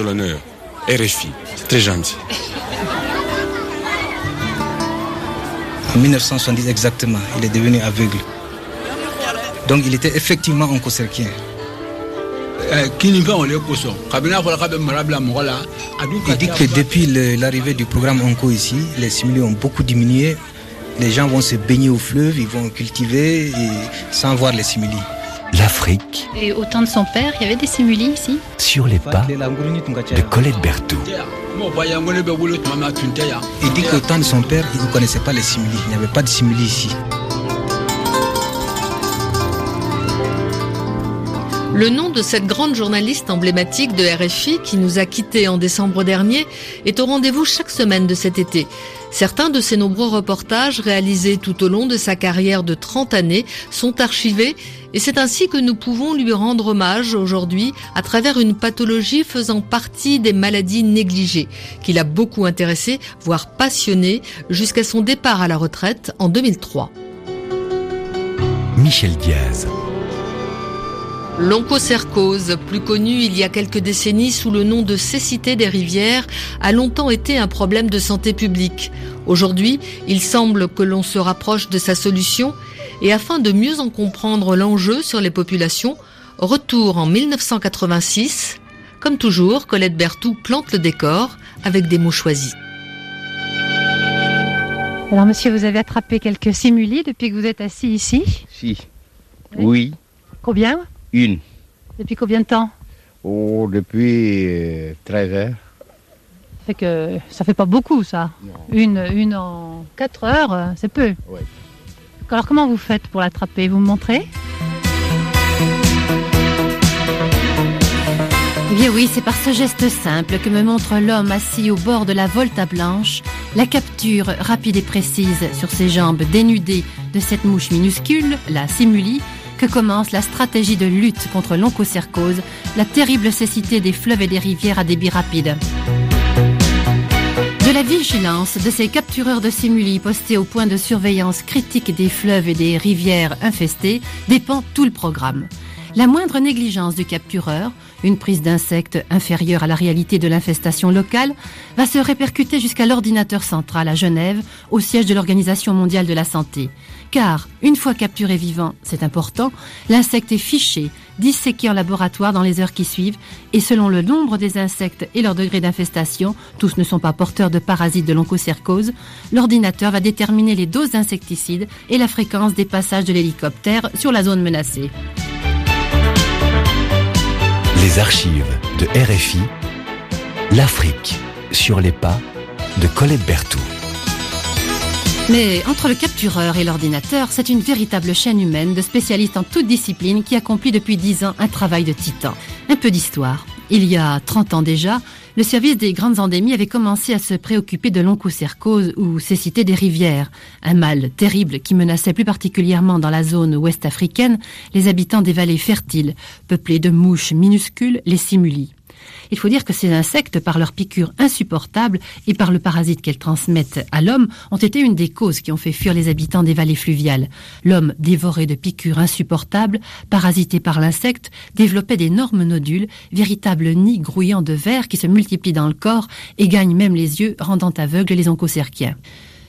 l'honneur. RFI, c'est très gentil. En 1970 exactement, il est devenu aveugle. Donc il était effectivement oncocerquien. Eh, Il dit que depuis l'arrivée du programme Onco ici, les simili ont beaucoup diminué. Les gens vont se baigner au fleuve, ils vont cultiver et sans voir les simili. L'Afrique Et au temps de son père, il y avait des simulis ici sur les pas de Colette Berthoud. Il dit qu'au temps de son père, il ne connaissait pas les simili. Il n'y avait pas de simili ici. Le nom de cette grande journaliste emblématique de RFI qui nous a quittés en décembre dernier est au rendez-vous chaque semaine de cet été. Certains de ses nombreux reportages réalisés tout au long de sa carrière de 30 années sont archivés et c'est ainsi que nous pouvons lui rendre hommage aujourd'hui à travers une pathologie faisant partie des maladies négligées qui l'a beaucoup intéressé, voire passionné jusqu'à son départ à la retraite en 2003. Michel Diaz. L'onchocercose, plus connue il y a quelques décennies sous le nom de cécité des rivières, a longtemps été un problème de santé publique. Aujourd'hui, il semble que l'on se rapproche de sa solution et afin de mieux en comprendre l'enjeu sur les populations, retour en 1986. Comme toujours, Colette Berthoud plante le décor avec des mots choisis. Alors monsieur, vous avez attrapé quelques simulis depuis que vous êtes assis ici? Si. Oui, Combien? Une. Depuis combien de temps Oh, depuis euh, 13 heures. Ça fait que ça fait pas beaucoup ça. Une, une en 4 heures, euh, c'est peu. Ouais. Alors comment vous faites pour l'attraper? Vous me montrez? Eh bien oui, c'est par ce geste simple que me montre l'homme assis au bord de la Volta Blanche, la capture rapide et précise sur ses jambes dénudées de cette mouche minuscule, la simuli, que commence la stratégie de lutte contre l'onchocercose, la terrible cécité des fleuves et des rivières à débit rapide. De la vigilance de ces captureurs de simuli postés au point de surveillance critique des fleuves et des rivières infestées dépend tout le programme. La moindre négligence du captureur, une prise d'insectes inférieure à la réalité de l'infestation locale, va se répercuter jusqu'à l'ordinateur central à Genève, au siège de l'Organisation mondiale de la santé. Car, une fois capturé vivant, c'est important, l'insecte est fiché, disséqué en laboratoire dans les heures qui suivent, et selon le nombre des insectes et leur degré d'infestation, tous ne sont pas porteurs de parasites de l'onchocercose, l'ordinateur va déterminer les doses d'insecticides et la fréquence des passages de l'hélicoptère sur la zone menacée. Les archives de RFI. L'Afrique sur les pas de Colette Berthoud. Mais entre le captureur et l'ordinateur, c'est une véritable chaîne humaine de spécialistes en toute discipline qui accomplit depuis 10 ans un travail de titan. Un peu d'histoire. Il y a 30 ans déjà, le service des grandes endémies avait commencé à se préoccuper de l'onchocercose ou cécité des rivières, un mal terrible qui menaçait plus particulièrement dans la zone ouest africaine les habitants des vallées fertiles, peuplées de mouches minuscules, les simulis. Il faut dire que ces insectes, par leur piqûre insupportable et par le parasite qu'elles transmettent à l'homme, ont été une des causes qui ont fait fuir les habitants des vallées fluviales. L'homme, dévoré de piqûres insupportables, parasité par l'insecte, développait d'énormes nodules, véritables nids grouillants de verre qui se multiplient dans le corps et gagnent même les yeux, rendant aveugles les onchocerciens.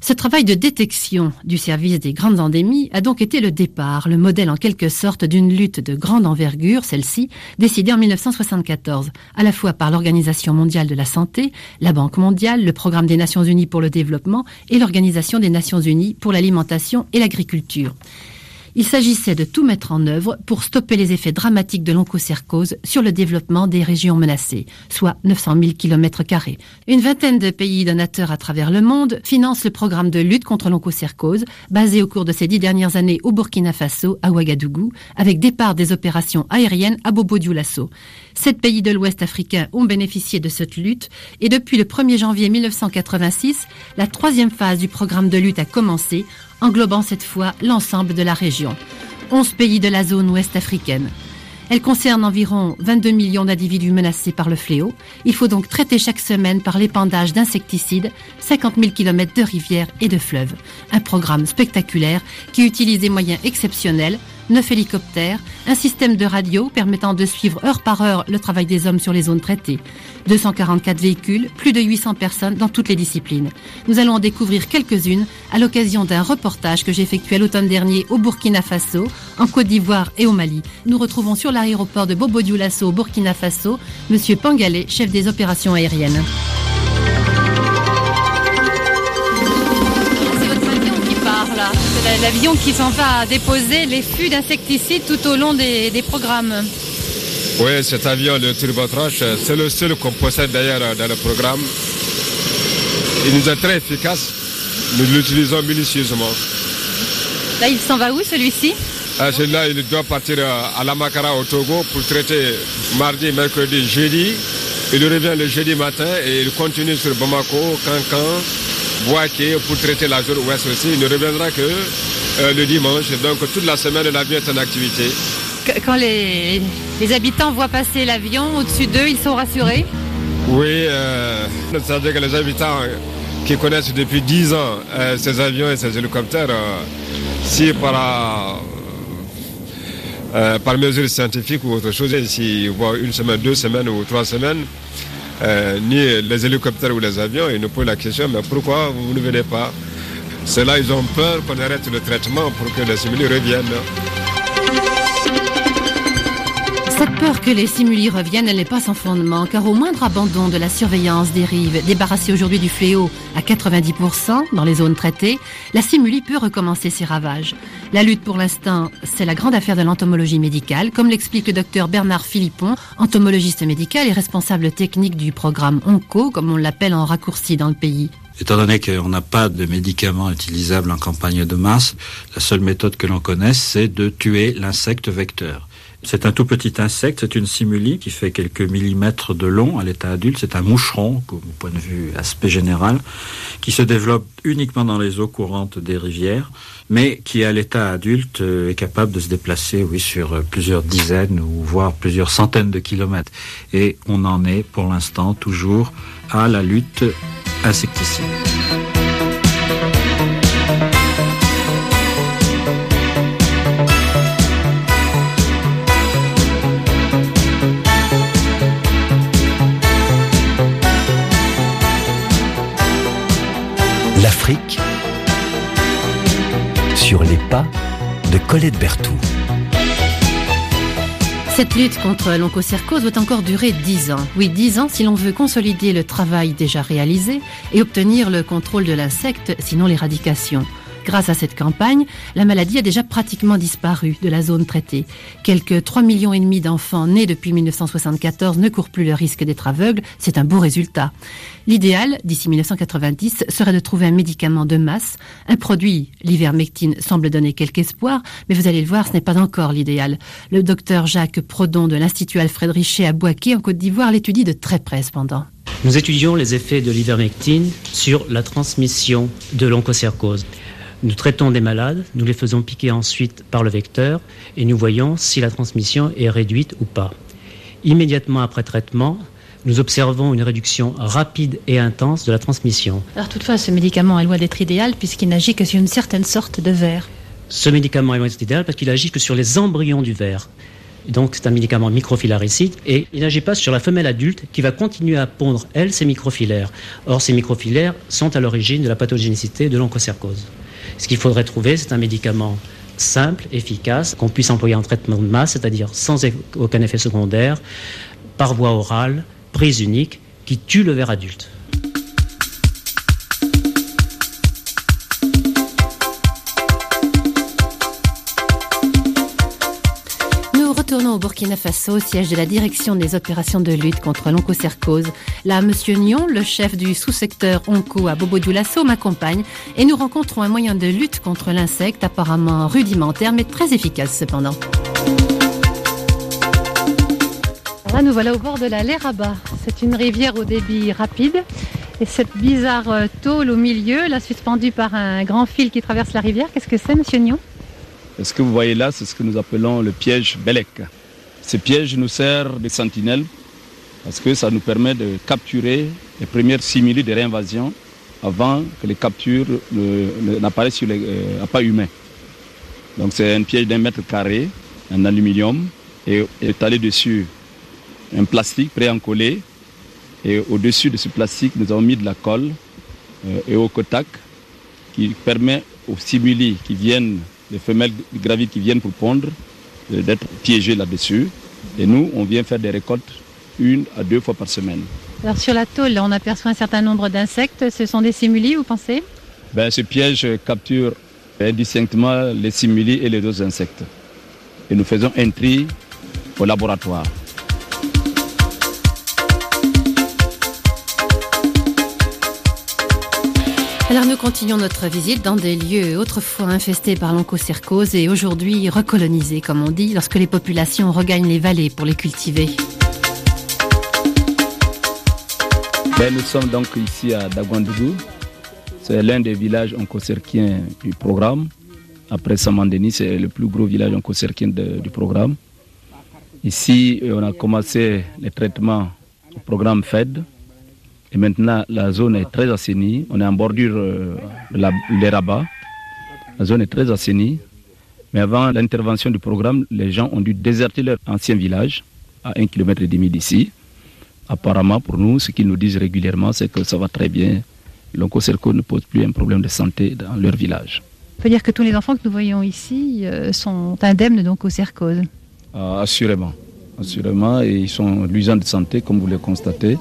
Ce travail de détection du service des grandes endémies a donc été le départ, le modèle en quelque sorte d'une lutte de grande envergure, celle-ci, décidée en 1974, à la fois par l'Organisation mondiale de la santé, la Banque mondiale, le Programme des Nations unies pour le développement et l'Organisation des Nations unies pour l'alimentation et l'agriculture. Il s'agissait de tout mettre en œuvre pour stopper les effets dramatiques de l'onchocercose sur le développement des régions menacées, soit 900 000 km. Une vingtaine de pays donateurs à travers le monde financent le programme de lutte contre l'onchocercose, basé au cours de ces dix dernières années au Burkina Faso, à Ouagadougou, avec départ des opérations aériennes à Bobo-Dioulasso. Sept pays de l'Ouest africain ont bénéficié de cette lutte et depuis le 1er janvier 1986, la troisième phase du programme de lutte a commencé, englobant cette fois l'ensemble de la région. 11 pays de la zone ouest africaine. Elle concerne environ 22 millions d'individus menacés par le fléau. Il faut donc traiter chaque semaine par l'épandage d'insecticides 50 000 km de rivières et de fleuves. Un programme spectaculaire qui utilise des moyens exceptionnels, 9 hélicoptères, un système de radio permettant de suivre heure par heure le travail des hommes sur les zones traitées, 244 véhicules, plus de 800 personnes dans toutes les disciplines. Nous allons en découvrir quelques-unes à l'occasion d'un reportage que j'ai effectué à l'automne dernier au Burkina Faso, en Côte d'Ivoire et au Mali. Nous retrouvons sur l'aéroport de Bobo Dioulasso au Burkina Faso, Monsieur Pangalé, chef des opérations aériennes. L'avion qui s'en va déposer les fûts d'insecticides tout au long des, programmes. Oui, cet avion, le Turbotrash, c'est le seul qu'on possède d'ailleurs dans le programme. Il nous est très efficace. Nous l'utilisons minutieusement. Là, il s'en va où celui-ci? Ah, Celui-là, il doit partir à la Makara au Togo pour traiter mardi, mercredi, jeudi. Il revient le jeudi matin et il continue sur Bamako, Cancan, Boaké pour traiter la zone ouest aussi. Il ne reviendra que euh, le dimanche. Donc toute la semaine, l'avion est en activité. Quand les, habitants voient passer l'avion au-dessus d'eux, ils sont rassurés? Oui, euh, c'est-à-dire que les habitants qui connaissent depuis 10 ans euh, ces avions et ces hélicoptères, si par, par mesure scientifique ou autre chose, s'ils voient une semaine, deux semaines ou trois semaines, ni les hélicoptères ou les avions. Ils nous posent la question, mais pourquoi vous ne venez pas? C'est là ils ont peur qu'on arrête le traitement pour que les simulis reviennent. Cette peur que les simulis reviennent, n'est pas sans fondement, car au moindre abandon de la surveillance des rives, débarrassée aujourd'hui du fléau à 90% dans les zones traitées, la simuli peut recommencer ses ravages. La lutte pour l'instant, c'est la grande affaire de l'entomologie médicale, comme l'explique le docteur Bernard Philippon, entomologiste médical et responsable technique du programme ONCO, comme on l'appelle en raccourci dans le pays. Étant donné qu'on n'a pas de médicaments utilisables en campagne de masse, la seule méthode que l'on connaisse, c'est de tuer l'insecte vecteur. C'est un tout petit insecte, c'est une simuli qui fait quelques millimètres de long à l'état adulte. C'est un moucheron, au point de vue aspect général, qui se développe uniquement dans les eaux courantes des rivières, mais qui à l'état adulte euh, est capable de se déplacer, oui, sur euh, plusieurs dizaines ou voire plusieurs centaines de kilomètres. Et on en est pour l'instant toujours à la lutte insecticide. sur les pas de Colette Berthoud. Cette lutte contre l'onchocercose doit encore durer 10 ans. Oui, 10 ans si l'on veut consolider le travail déjà réalisé et obtenir le contrôle de l'insecte, sinon l'éradication. Grâce à cette campagne, la maladie a déjà pratiquement disparu de la zone traitée. Quelques 3 millions et demi d'enfants nés depuis 1974 ne courent plus le risque d'être aveugles. C'est un beau résultat. L'idéal, d'ici 1990, serait de trouver un médicament de masse. Un produit, l'ivermectine, semble donner quelque espoir, mais vous allez le voir, ce n'est pas encore l'idéal. Le docteur Jacques Prodon de l'Institut Alfred Richer à Boaké, en Côte d'Ivoire, l'étudie de très près cependant. Nous étudions les effets de l'ivermectine sur la transmission de l'onchocercose. Nous traitons des malades, nous les faisons piquer ensuite par le vecteur et nous voyons si la transmission est réduite ou pas. Immédiatement après traitement, nous observons une réduction rapide et intense de la transmission. Alors toutefois, ce médicament est loin d'être idéal puisqu'il n'agit que sur une certaine sorte de verre. Ce médicament est loin d'être idéal parce qu'il agit que sur les embryons du verre. Donc c'est un médicament microfilaricide et il n'agit pas sur la femelle adulte qui va continuer à pondre, elle, ses microfilaires. Or, ces microfilaires sont à l'origine de la pathogénicité de l'onchocercose. Ce qu'il faudrait trouver, c'est un médicament simple, efficace, qu'on puisse employer en traitement de masse, c'est-à-dire sans aucun effet secondaire, par voie orale, prise unique, qui tue le ver adulte. Retournons au Burkina Faso, siège de la direction des opérations de lutte contre l'onchocercose. Là, Monsieur Nyon, le chef du sous-secteur onco à Bobo Dioulasso, m'accompagne et nous rencontrons un moyen de lutte contre l'insecte apparemment rudimentaire mais très efficace cependant. Là, nous voilà au bord de la Léraba. C'est une rivière au débit rapide. Et cette bizarre euh, tôle au milieu, là suspendue par un grand fil qui traverse la rivière, qu'est-ce que c'est, monsieur Nyon ce que vous voyez là, c'est ce que nous appelons le piège Belek. Ce piège nous sert de sentinelle parce que ça nous permet de capturer les premières simili de réinvasion avant que les captures n'apparaissent sur les euh, humains. Donc c'est un piège d'un mètre carré, en aluminium, et étalé dessus un plastique pré-encollé. Et au-dessus de ce plastique, nous avons mis de la colle euh, et au kotak qui permet aux simili qui viennent, les femelles gravides qui viennent pour pondre, euh, d'être piégées là-dessus. Et nous, on vient faire des récoltes une à deux fois par semaine. Alors sur la tôle, on aperçoit un certain nombre d'insectes. Ce sont des simili, vous pensez? Ben, Ce piège capture indistinctement les simili et les autres insectes. Et nous faisons un tri au laboratoire. Alors nous continuons notre visite dans des lieux autrefois infestés par l'oncocercose et aujourd'hui recolonisés, comme on dit, lorsque les populations regagnent les vallées pour les cultiver. Ben, nous sommes donc ici à Dagwandougou. C'est l'un des villages oncocerquiens du programme. Après Samandeni, c'est le plus gros village oncocerquien du programme. Ici, on a commencé les traitements au programme FED. Et maintenant, la zone est très assainie. On est en bordure euh, de la, des rabats. La zone est très assainie. Mais avant l'intervention du programme, les gens ont dû déserter leur ancien village à un kilomètre et demi d'ici. Apparemment, pour nous, ce qu'ils nous disent régulièrement, c'est que ça va très bien. L'oncocerco ne pose plus un problème de santé dans leur village. On peut dire que tous les enfants que nous voyons ici euh, sont indemnes d'oncocercose. Ah, assurément. Assurément, et ils sont luisants de santé, comme vous le constatez.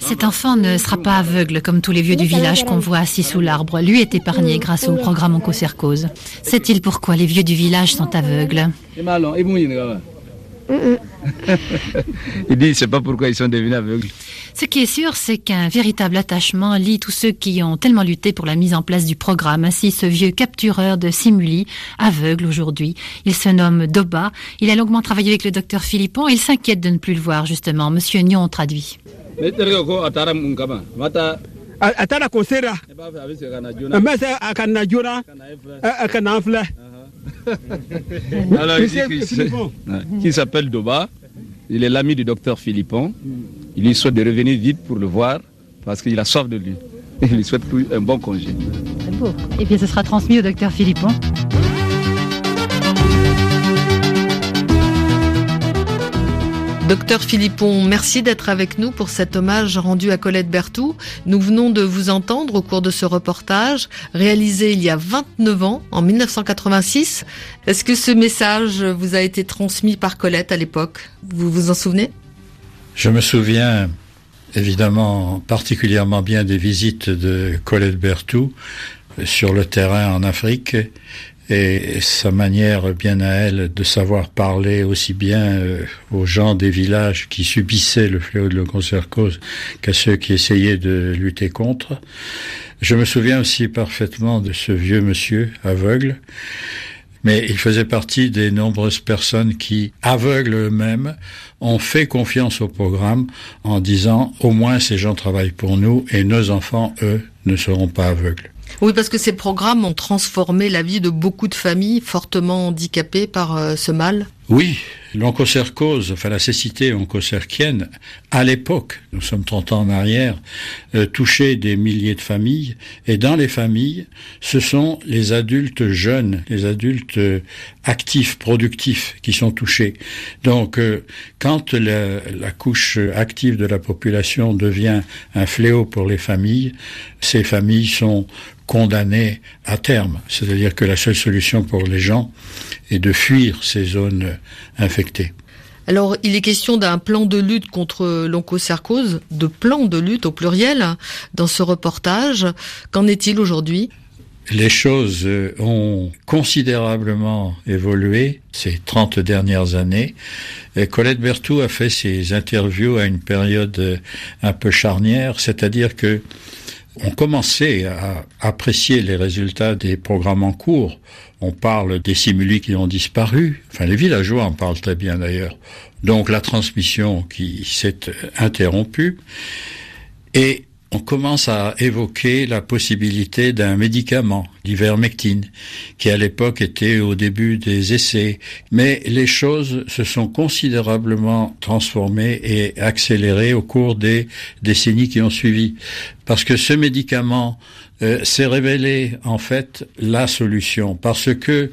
Cet enfant ne sera pas aveugle comme tous les vieux du village qu'on voit assis sous l'arbre. Lui est épargné grâce au programme Oncocercose. Sait-il pourquoi les vieux du village sont aveugles? Il dit, c'est pas pourquoi ils sont devenus aveugles. Ce qui est sûr, c'est qu'un véritable attachement lie tous ceux qui ont tellement lutté pour la mise en place du programme. Ainsi, ce vieux captureur de simuli, aveugle aujourd'hui, il se nomme Doba. Il a longuement travaillé avec le docteur Philippon et il s'inquiète de ne plus le voir, justement. Monsieur Nyon traduit. Alors, qui s'appelle Doba. Il est l'ami du docteur Philippon. Il lui souhaite de revenir vite pour le voir parce qu'il a soif de lui. Il lui souhaite un bon congé. Très beau. Et bien, ce sera transmis au docteur Philippon. Docteur Philippon, merci d'être avec nous pour cet hommage rendu à Colette Berthoud. Nous venons de vous entendre au cours de ce reportage, réalisé il y a 29 ans, en 1986. Est-ce que ce message vous a été transmis par Colette à l'époque? Vous vous en souvenez? Je me souviens évidemment particulièrement bien des visites de Colette Berthoud sur le terrain en Afrique et sa manière bien à elle de savoir parler aussi bien euh, aux gens des villages qui subissaient le fléau de l'oncocercose qu'à ceux qui essayaient de lutter contre. Je me souviens aussi parfaitement de ce vieux monsieur aveugle, mais il faisait partie des nombreuses personnes qui, aveugles eux-mêmes, ont fait confiance au programme en disant au moins ces gens travaillent pour nous et nos enfants, eux, ne seront pas aveugles. Oui, parce que ces programmes ont transformé la vie de beaucoup de familles fortement handicapées par euh, ce mal. Oui, l'oncocercose, enfin la cécité oncocerquienne, à l'époque, nous sommes 30 ans en arrière, euh, touchait des milliers de familles. Et dans les familles, ce sont les adultes jeunes, les adultes euh, actifs, productifs qui sont touchés. Donc, euh, quand la, la, couche active de la population devient un fléau pour les familles, ces familles sont condamnées à terme. C'est-à-dire que la seule solution pour les gens est de fuir ces zones infectées. Alors, il est question d'un plan de lutte contre l'oncocercose, de plan de lutte au pluriel, dans ce reportage. Qu'en est-il aujourd'hui? Les choses ont considérablement évolué ces 30 dernières années. Et Colette Berthoud a fait ses interviews à une période un peu charnière, c'est-à-dire que on commençait à apprécier les résultats des programmes en cours. On parle des simuli qui ont disparu. Enfin, les villageois en parlent très bien d'ailleurs. Donc la transmission qui s'est interrompue. Et on commence à évoquer la possibilité d'un médicament, l'ivermectine, qui à l'époque était au début des essais. Mais les choses se sont considérablement transformées et accélérées au cours des décennies qui ont suivi. Parce que ce médicament euh, s'est révélé en fait la solution. Parce que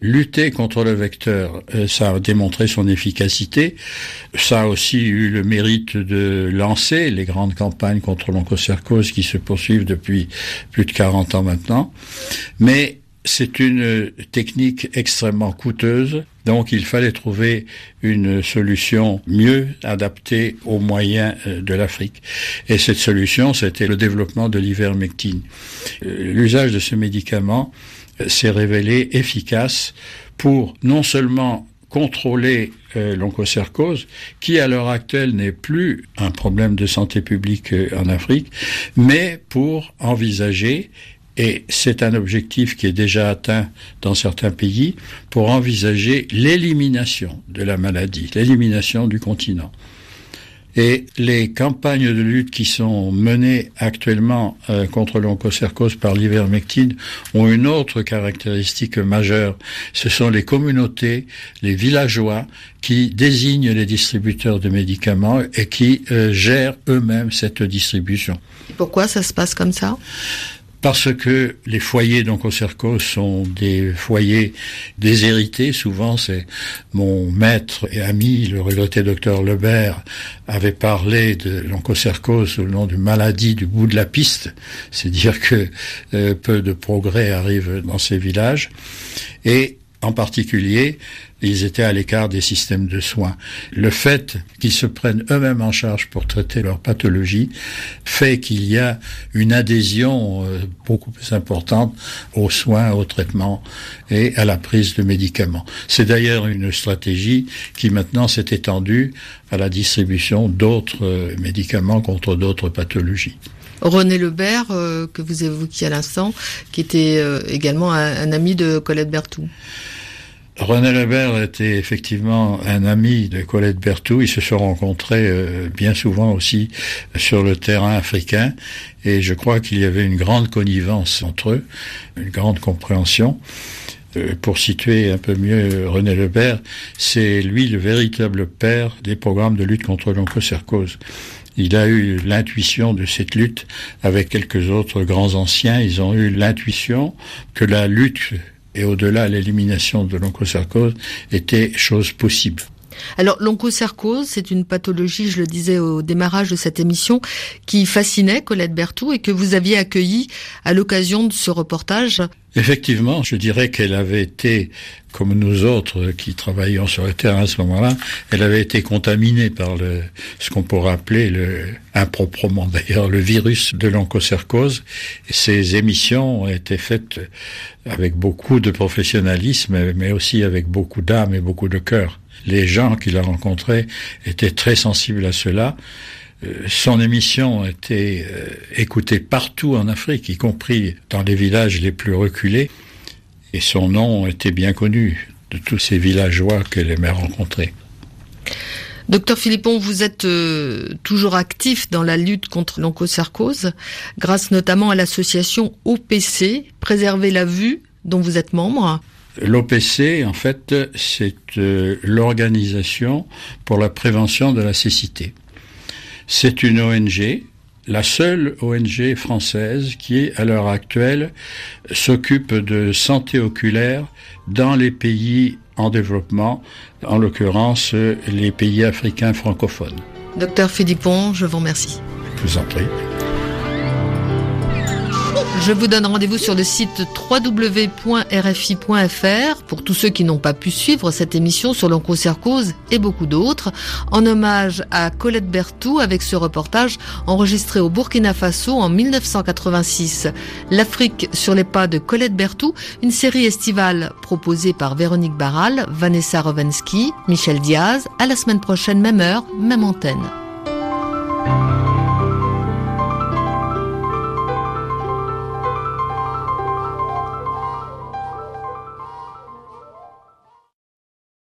lutter contre le vecteur, euh, ça a démontré son efficacité. Ça a aussi eu le mérite de lancer les grandes campagnes contre l'oncocercose qui se poursuivent depuis plus de 40 ans maintenant. Mais c'est une technique extrêmement coûteuse, donc il fallait trouver une solution mieux adaptée aux moyens euh, de l'Afrique. Et cette solution, c'était le développement de l'ivermectine. Euh, l'usage de ce médicament s'est révélé efficace pour non seulement contrôler euh, l'oncocercose, qui à l'heure actuelle n'est plus un problème de santé publique euh, en Afrique, mais pour envisager, et c'est un objectif qui est déjà atteint dans certains pays, pour envisager l'élimination de la maladie, l'élimination du continent. Et les campagnes de lutte qui sont menées actuellement euh, contre l'oncocercose par l'ivermectine ont une autre caractéristique majeure. Ce sont les communautés, les villageois qui désignent les distributeurs de médicaments et qui euh, gèrent eux-mêmes cette distribution. Pourquoi ça se passe comme ça? Parce que les foyers d'oncocercose sont des foyers déshérités. Souvent, c'est mon maître et ami, le regretté docteur Lebert, avait parlé de l'oncocercose sous le nom de maladie du bout de la piste. C'est dire que euh, peu de progrès arrivent dans ces villages. Et en particulier, ils étaient à l'écart des systèmes de soins. Le fait qu'ils se prennent eux-mêmes en charge pour traiter leur pathologie fait qu'il y a une adhésion euh, beaucoup plus importante aux soins, aux traitements et à la prise de médicaments. C'est d'ailleurs une stratégie qui maintenant s'est étendue à la distribution d'autres euh, médicaments contre d'autres pathologies. René Lebert, euh, que vous évoquiez à l'instant, qui était également un, ami de Colette Berthoud. René Lebert était effectivement un ami de Colette Berthoud. Ils se sont rencontrés euh, bien souvent aussi sur le terrain africain et je crois qu'il y avait une grande connivence entre eux, une grande compréhension. Euh, pour situer un peu mieux René Lebert, c'est lui le véritable père des programmes de lutte contre l'oncocercose. Il a eu l'intuition de cette lutte avec quelques autres grands anciens. Ils ont eu l'intuition que la lutte et au-delà l'élimination de l'oncocercose était chose possible. Alors l'oncocercose, c'est une pathologie, je le disais au démarrage de cette émission, qui fascinait Colette Berthoud et que vous aviez accueillie à l'occasion de ce reportage. Effectivement, je dirais qu'elle avait été, comme nous autres qui travaillions sur le terrain à ce moment-là, elle avait été contaminée par ce qu'on pourrait appeler le, improprement d'ailleurs, le virus de l'oncocercose. Ces émissions ont été faites avec beaucoup de professionnalisme, mais aussi avec beaucoup d'âme et beaucoup de cœur les gens qu'il a rencontrés étaient très sensibles à cela. Euh, son émission été euh, écoutée partout en Afrique, y compris dans les villages les plus reculés, et son nom était bien connu de tous ces villageois qu'elle aimait rencontrer. Docteur Philippon, vous êtes euh, toujours actif dans la lutte contre l'oncocercose, grâce notamment à l'association OPC, Préserver la vue, dont vous êtes membre. L'OPC, en fait, c'est euh, l'organisation pour la prévention de la cécité. C'est une ONG, la seule ONG française qui, à l'heure actuelle, s'occupe de santé oculaire dans les pays en développement, en l'occurrence les pays africains francophones. Docteur Philippon, je vous remercie. Je vous en prie. Je vous donne rendez-vous sur le site www.rfi.fr pour tous ceux qui n'ont pas pu suivre cette émission sur l'oncocercose et beaucoup d'autres, en hommage à Colette Berthoud avec ce reportage enregistré au Burkina Faso en 1986. L'Afrique sur les pas de Colette Berthoud, une série estivale proposée par Véronique Barral, Vanessa Rovensky, Michel Diaz. À la semaine prochaine, même heure, même antenne.